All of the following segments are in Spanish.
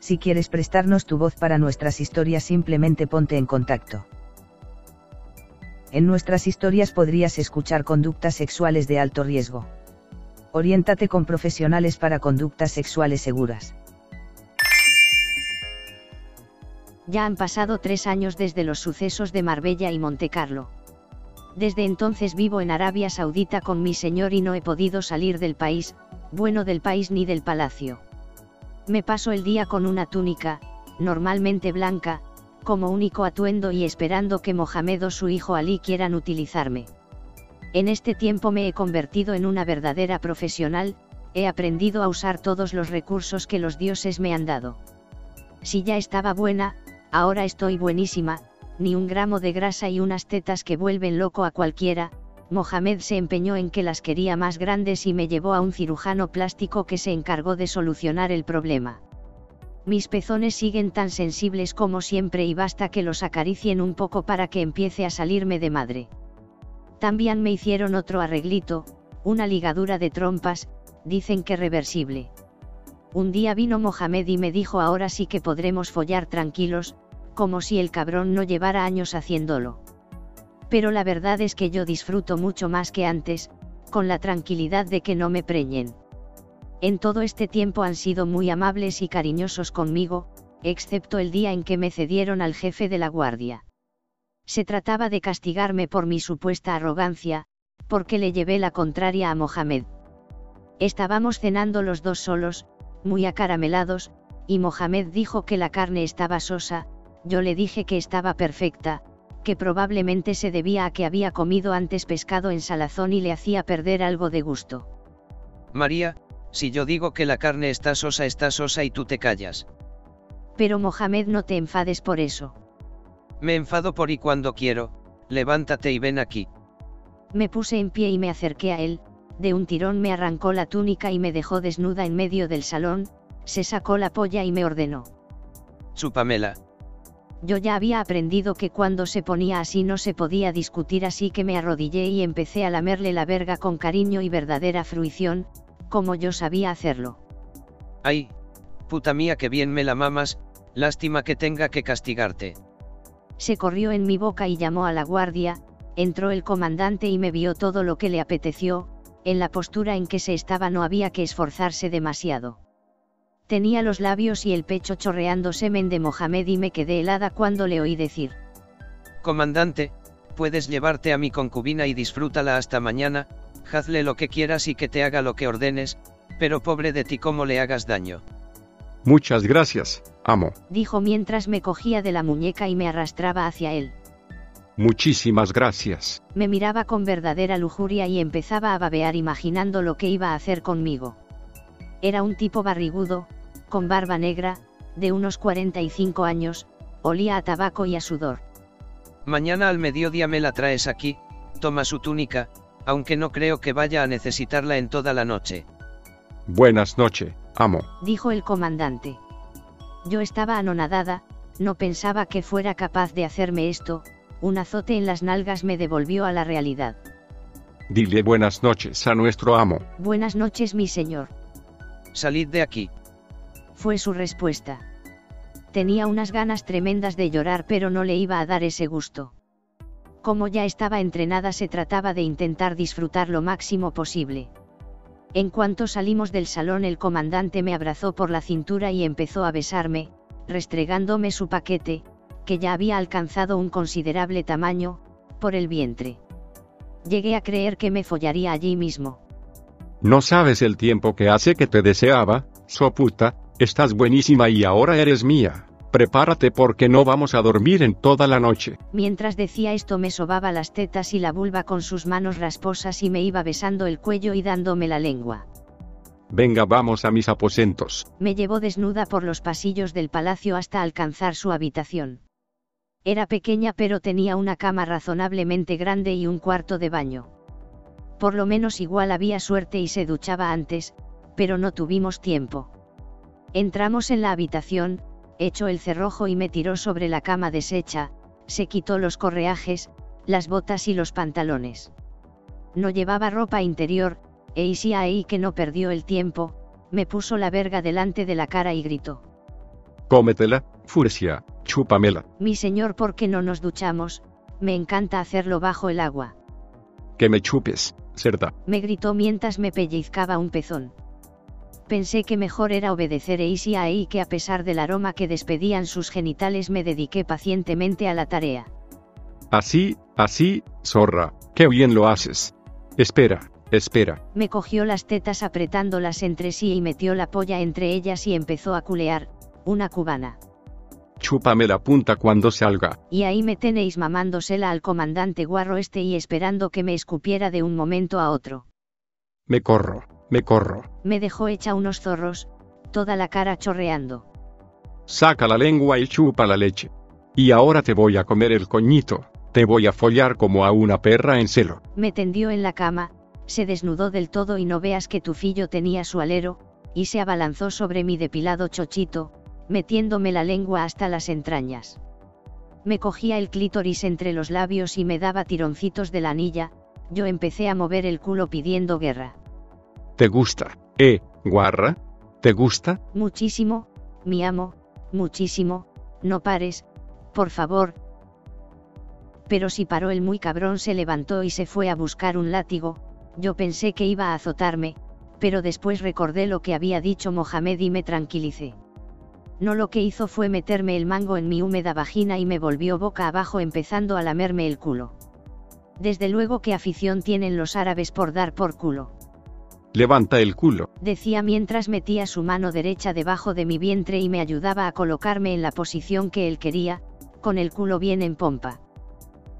Si quieres prestarnos tu voz para nuestras historias simplemente ponte en contacto. En nuestras historias podrías escuchar conductas sexuales de alto riesgo. Oriéntate con profesionales para conductas sexuales seguras. Ya han pasado tres años desde los sucesos de Marbella y Montecarlo. Desde entonces vivo en Arabia Saudita con mi señor y no he podido salir del país, bueno del país ni del palacio. Me paso el día con una túnica, normalmente blanca, como único atuendo y esperando que Mohamed o su hijo Ali quieran utilizarme. En este tiempo me he convertido en una verdadera profesional, he aprendido a usar todos los recursos que los dioses me han dado. Si ya estaba buena, ahora estoy buenísima, ni un gramo de grasa y unas tetas que vuelven loco a cualquiera, Mohamed se empeñó en que las quería más grandes y me llevó a un cirujano plástico que se encargó de solucionar el problema. Mis pezones siguen tan sensibles como siempre y basta que los acaricien un poco para que empiece a salirme de madre. También me hicieron otro arreglito, una ligadura de trompas, dicen que reversible. Un día vino Mohamed y me dijo ahora sí que podremos follar tranquilos, como si el cabrón no llevara años haciéndolo pero la verdad es que yo disfruto mucho más que antes, con la tranquilidad de que no me preñen. En todo este tiempo han sido muy amables y cariñosos conmigo, excepto el día en que me cedieron al jefe de la guardia. Se trataba de castigarme por mi supuesta arrogancia, porque le llevé la contraria a Mohamed. Estábamos cenando los dos solos, muy acaramelados, y Mohamed dijo que la carne estaba sosa, yo le dije que estaba perfecta, que probablemente se debía a que había comido antes pescado en salazón y le hacía perder algo de gusto. María, si yo digo que la carne está sosa, está sosa y tú te callas. Pero Mohamed no te enfades por eso. Me enfado por y cuando quiero, levántate y ven aquí. Me puse en pie y me acerqué a él, de un tirón me arrancó la túnica y me dejó desnuda en medio del salón, se sacó la polla y me ordenó. Chúpamela. Yo ya había aprendido que cuando se ponía así no se podía discutir así que me arrodillé y empecé a lamerle la verga con cariño y verdadera fruición, como yo sabía hacerlo. Ay, puta mía que bien me la mamas, lástima que tenga que castigarte. Se corrió en mi boca y llamó a la guardia, entró el comandante y me vio todo lo que le apeteció, en la postura en que se estaba no había que esforzarse demasiado. Tenía los labios y el pecho chorreando semen de Mohamed y me quedé helada cuando le oí decir. Comandante, puedes llevarte a mi concubina y disfrútala hasta mañana, hazle lo que quieras y que te haga lo que ordenes, pero pobre de ti como le hagas daño. Muchas gracias, amo. Dijo mientras me cogía de la muñeca y me arrastraba hacia él. Muchísimas gracias. Me miraba con verdadera lujuria y empezaba a babear imaginando lo que iba a hacer conmigo. Era un tipo barrigudo, con barba negra, de unos 45 años, olía a tabaco y a sudor. Mañana al mediodía me la traes aquí, toma su túnica, aunque no creo que vaya a necesitarla en toda la noche. Buenas noches, amo. Dijo el comandante. Yo estaba anonadada, no pensaba que fuera capaz de hacerme esto, un azote en las nalgas me devolvió a la realidad. Dile buenas noches a nuestro amo. Buenas noches mi señor. Salid de aquí fue su respuesta. Tenía unas ganas tremendas de llorar pero no le iba a dar ese gusto. Como ya estaba entrenada se trataba de intentar disfrutar lo máximo posible. En cuanto salimos del salón el comandante me abrazó por la cintura y empezó a besarme, restregándome su paquete, que ya había alcanzado un considerable tamaño, por el vientre. Llegué a creer que me follaría allí mismo. No sabes el tiempo que hace que te deseaba, so puta, Estás buenísima y ahora eres mía. Prepárate porque no vamos a dormir en toda la noche. Mientras decía esto me sobaba las tetas y la vulva con sus manos rasposas y me iba besando el cuello y dándome la lengua. Venga, vamos a mis aposentos. Me llevó desnuda por los pasillos del palacio hasta alcanzar su habitación. Era pequeña pero tenía una cama razonablemente grande y un cuarto de baño. Por lo menos igual había suerte y se duchaba antes, pero no tuvimos tiempo. Entramos en la habitación, echó el cerrojo y me tiró sobre la cama deshecha, se quitó los correajes, las botas y los pantalones. No llevaba ropa interior, e Isia ahí que no perdió el tiempo, me puso la verga delante de la cara y gritó. Cómetela, Furcia, chúpamela. Mi señor, ¿por qué no nos duchamos? Me encanta hacerlo bajo el agua. Que me chupes, cerda. Me gritó mientras me pellizcaba un pezón. Pensé que mejor era obedecer a Isia ahí que a pesar del aroma que despedían sus genitales me dediqué pacientemente a la tarea. Así, así, zorra, qué bien lo haces. Espera, espera. Me cogió las tetas apretándolas entre sí y metió la polla entre ellas y empezó a culear, una cubana. Chúpame la punta cuando salga. Y ahí me tenéis mamándosela al comandante guarro este y esperando que me escupiera de un momento a otro. Me corro, me corro. Me dejó hecha unos zorros, toda la cara chorreando. Saca la lengua y chupa la leche. Y ahora te voy a comer el coñito. Te voy a follar como a una perra en celo. Me tendió en la cama, se desnudó del todo y no veas que tu fillo tenía su alero, y se abalanzó sobre mi depilado chochito, metiéndome la lengua hasta las entrañas. Me cogía el clítoris entre los labios y me daba tironcitos de la anilla, yo empecé a mover el culo pidiendo guerra. ¿Te gusta, eh, guarra? ¿Te gusta? Muchísimo, mi amo, muchísimo, no pares, por favor, pero si paró el muy cabrón se levantó y se fue a buscar un látigo, yo pensé que iba a azotarme, pero después recordé lo que había dicho Mohamed y me tranquilicé. No lo que hizo fue meterme el mango en mi húmeda vagina y me volvió boca abajo empezando a lamerme el culo. Desde luego qué afición tienen los árabes por dar por culo. Levanta el culo, Decía mientras metía su mano derecha debajo de mi vientre y me ayudaba a colocarme en la posición que él quería, con el culo bien en pompa.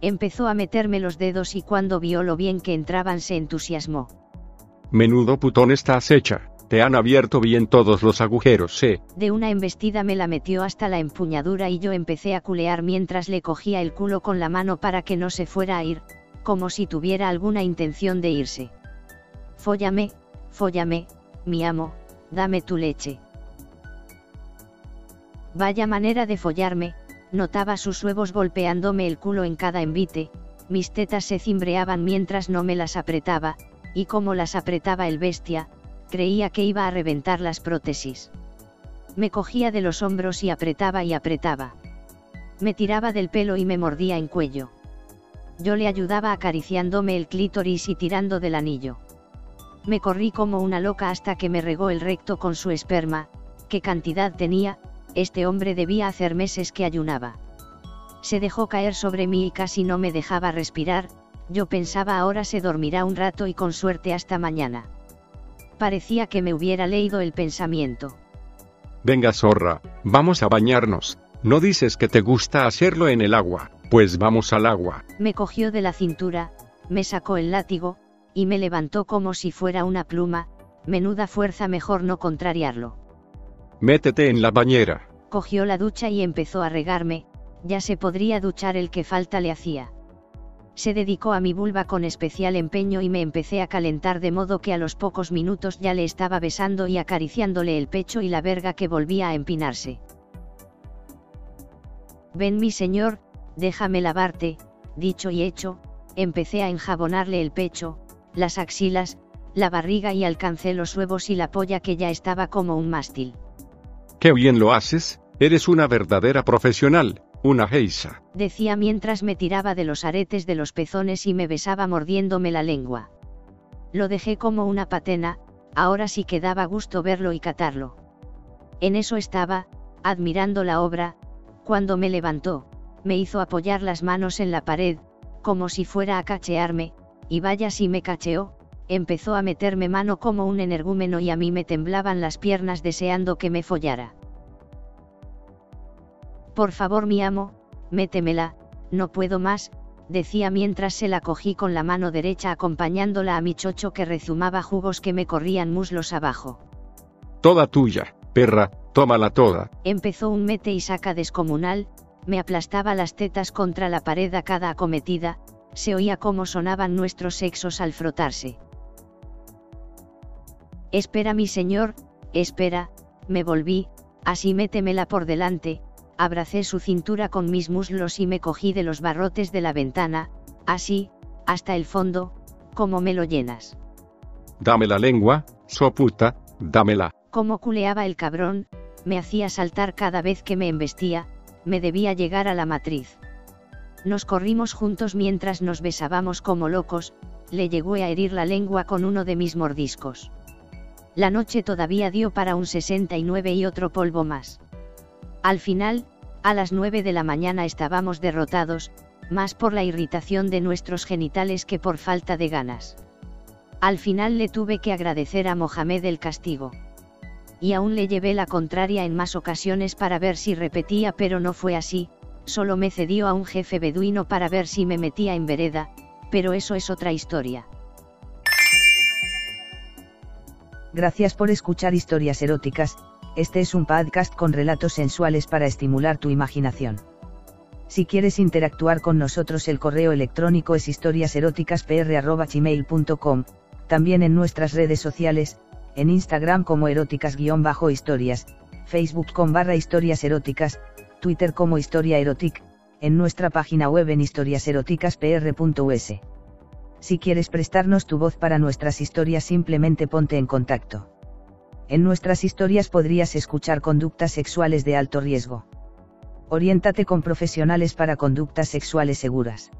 Empezó a meterme los dedos y cuando vio lo bien que entraban se entusiasmó. menudo putón estás hecha. Te han abierto bien todos los agujeros, eh. De una embestida me la metió hasta la empuñadura y yo empecé a culear mientras le cogía el culo con la mano para que no se fuera a ir, como si tuviera alguna intención de irse. Fóllame, fóllame, mi amo, dame tu leche. Vaya manera de follarme, notaba sus huevos golpeándome el culo en cada envite, mis tetas se cimbreaban mientras no me las apretaba, y como las apretaba el bestia, creía que iba a reventar las prótesis. Me cogía de los hombros y apretaba y apretaba. Me tiraba del pelo y me mordía en cuello. Yo le ayudaba acariciándome el clítoris y tirando del anillo. Me corrí como una loca hasta que me regó el recto con su esperma, qué cantidad tenía, este hombre debía hacer meses que ayunaba. Se dejó caer sobre mí y casi no me dejaba respirar, yo pensaba ahora se dormirá un rato y con suerte hasta mañana. Parecía que me hubiera leído el pensamiento. Venga, zorra, vamos a bañarnos. ¿No dices que te gusta hacerlo en el agua? Pues vamos al agua. Me cogió de la cintura, me sacó el látigo, y me levantó como si fuera una pluma, menuda fuerza mejor no contrariarlo. Métete en la bañera. Cogió la ducha y empezó a regarme, ya se podría duchar el que falta le hacía. Se dedicó a mi vulva con especial empeño y me empecé a calentar de modo que a los pocos minutos ya le estaba besando y acariciándole el pecho y la verga que volvía a empinarse. Ven mi señor, déjame lavarte, dicho y hecho, empecé a enjabonarle el pecho, las axilas, la barriga y alcancé los huevos y la polla que ya estaba como un mástil. Qué bien lo haces, eres una verdadera profesional, una geisa. Decía mientras me tiraba de los aretes de los pezones y me besaba mordiéndome la lengua. Lo dejé como una patena, ahora sí que daba gusto verlo y catarlo. En eso estaba, admirando la obra, cuando me levantó, me hizo apoyar las manos en la pared, como si fuera a cachearme, y vaya si me cacheó, empezó a meterme mano como un energúmeno y a mí me temblaban las piernas deseando que me follara. Por favor mi amo, métemela, no puedo más, decía mientras se la cogí con la mano derecha acompañándola a mi chocho que rezumaba jugos que me corrían muslos abajo. Toda tuya, perra, tómala toda. Empezó un mete y saca descomunal, me aplastaba las tetas contra la pared a cada acometida, se oía cómo sonaban nuestros sexos al frotarse. Espera mi señor, espera, me volví, así métemela por delante, abracé su cintura con mis muslos y me cogí de los barrotes de la ventana, así, hasta el fondo, como me lo llenas. Dame la lengua, so puta, dámela. Como culeaba el cabrón, me hacía saltar cada vez que me embestía, me debía llegar a la matriz. Nos corrimos juntos mientras nos besábamos como locos, le llegó a herir la lengua con uno de mis mordiscos. La noche todavía dio para un 69 y otro polvo más. Al final, a las 9 de la mañana estábamos derrotados, más por la irritación de nuestros genitales que por falta de ganas. Al final le tuve que agradecer a Mohamed el castigo. Y aún le llevé la contraria en más ocasiones para ver si repetía pero no fue así, solo me cedió a un jefe beduino para ver si me metía en vereda, pero eso es otra historia. Gracias por escuchar historias eróticas, este es un podcast con relatos sensuales para estimular tu imaginación. Si quieres interactuar con nosotros el correo electrónico es historiaseroticaspr.gmail.com, también en nuestras redes sociales, en Instagram como eróticas-historias, Facebook con barra historias eróticas, Twitter como historia erotic, en nuestra página web en historiaseroticaspr.us. Si quieres prestarnos tu voz para nuestras historias simplemente ponte en contacto. En nuestras historias podrías escuchar conductas sexuales de alto riesgo. Oriéntate con profesionales para conductas sexuales seguras.